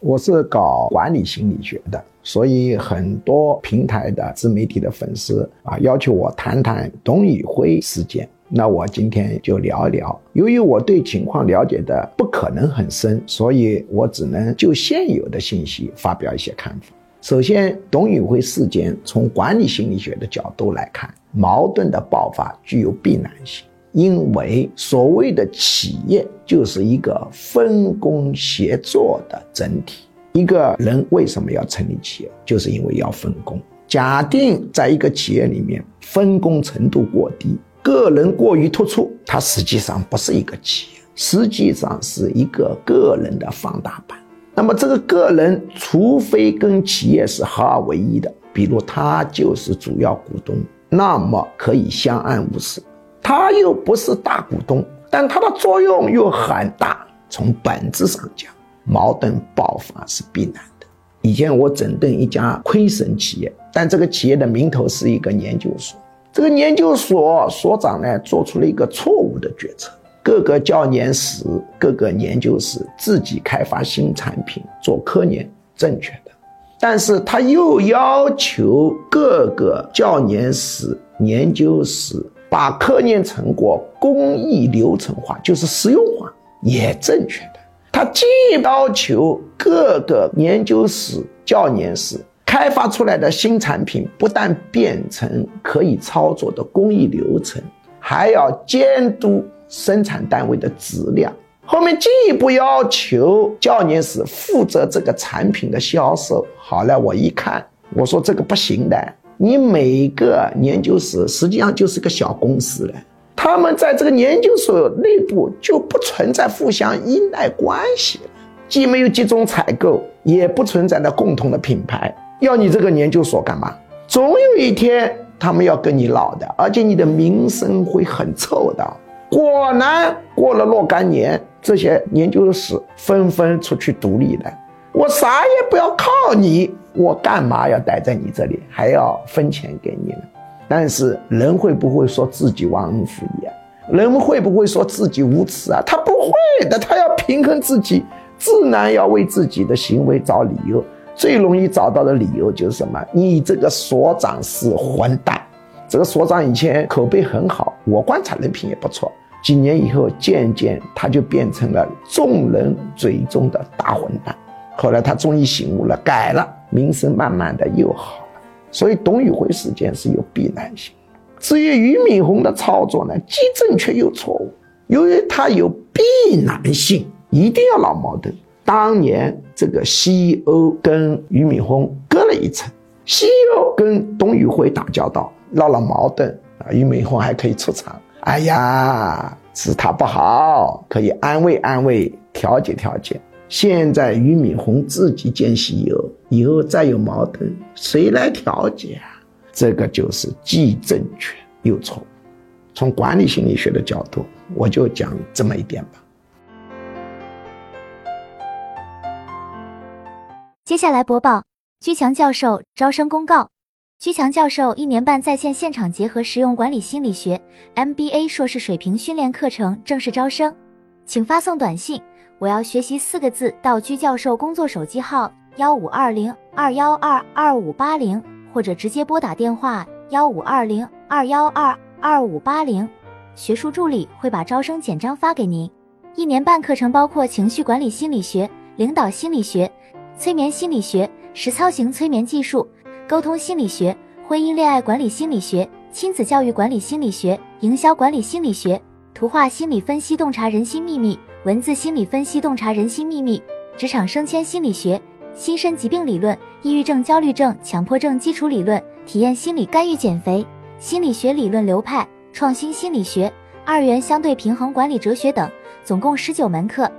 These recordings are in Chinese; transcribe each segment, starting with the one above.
我是搞管理心理学的，所以很多平台的自媒体的粉丝啊，要求我谈谈董宇辉事件。那我今天就聊一聊。由于我对情况了解的不可能很深，所以我只能就现有的信息发表一些看法。首先，董宇辉事件从管理心理学的角度来看，矛盾的爆发具有必然性。因为所谓的企业就是一个分工协作的整体。一个人为什么要成立企业？就是因为要分工。假定在一个企业里面分工程度过低，个人过于突出，它实际上不是一个企业，实际上是一个个人的放大版。那么这个个人，除非跟企业是合二为一的，比如他就是主要股东，那么可以相安无事。他又不是大股东，但他的作用又很大。从本质上讲，矛盾爆发是必然的。以前我整顿一家亏损企业，但这个企业的名头是一个研究所。这个研究所所长呢，做出了一个错误的决策：各个教研室、各个研究室自己开发新产品做科研，正确的。但是他又要求各个教研室、研究室。把科研成果工艺流程化，就是实用化，也正确的。他既要求各个研究室、教研室开发出来的新产品不但变成可以操作的工艺流程，还要监督生产单位的质量。后面进一步要求教研室负责这个产品的销售。好了，我一看，我说这个不行的。你每个研究室实际上就是个小公司了，他们在这个研究所内部就不存在互相依赖关系既没有集中采购，也不存在的共同的品牌。要你这个研究所干嘛？总有一天他们要跟你闹的，而且你的名声会很臭的。果然，过了若干年，这些研究室纷纷出去独立了。我啥也不要靠你。我干嘛要待在你这里，还要分钱给你呢？但是人会不会说自己忘恩负义啊？人会不会说自己无耻啊？他不会的，他要平衡自己，自然要为自己的行为找理由。最容易找到的理由就是什么？你这个所长是混蛋。这个所长以前口碑很好，我观察人品也不错。几年以后，渐渐他就变成了众人嘴中的大混蛋。后来他终于醒悟了，改了。名声慢慢的又好了，所以董宇辉事件是有必然性。至于俞敏洪的操作呢，既正确又错误。由于他有必然性，一定要闹矛盾。当年这个 CEO 跟俞敏洪隔了一层，CEO 跟董宇辉打交道，闹了矛盾啊，俞敏洪还可以出场。哎呀，是他不好，可以安慰安慰，调解调解。现在俞敏洪自己见西游，以后再有矛盾，谁来调解啊？这个就是既正确又错误。从管理心理学的角度，我就讲这么一点吧。接下来播报居强教授招生公告：居强教授一年半在线现场结合实用管理心理学 MBA 硕士水平训练课程正式招生，请发送短信。我要学习四个字到居教授工作手机号幺五二零二幺二二五八零，或者直接拨打电话幺五二零二幺二二五八零，学术助理会把招生简章发给您。一年半课程包括情绪管理心理学、领导心理学、催眠心理学、实操型催眠技术、沟通心理学、婚姻恋爱管理心理学、亲子教育管理心理学、营销管理心理学、图画心理分析、洞察人心秘密。文字心理分析，洞察人心秘密；职场升迁心理学，心身疾病理论，抑郁症、焦虑症、强迫症基础理论，体验心理干预减肥，心理学理论流派，创新心理学，二元相对平衡管理哲学等，总共十九门课，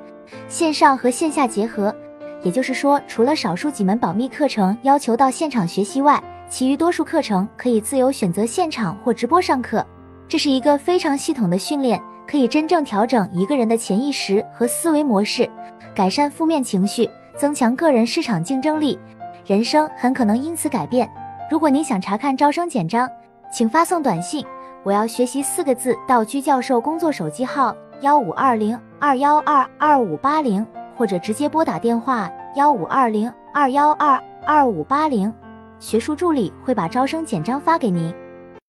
线上和线下结合。也就是说，除了少数几门保密课程要求到现场学习外，其余多数课程可以自由选择现场或直播上课。这是一个非常系统的训练。可以真正调整一个人的潜意识和思维模式，改善负面情绪，增强个人市场竞争力，人生很可能因此改变。如果您想查看招生简章，请发送短信“我要学习”四个字到居教授工作手机号幺五二零二幺二二五八零，或者直接拨打电话幺五二零二幺二二五八零，学术助理会把招生简章发给您。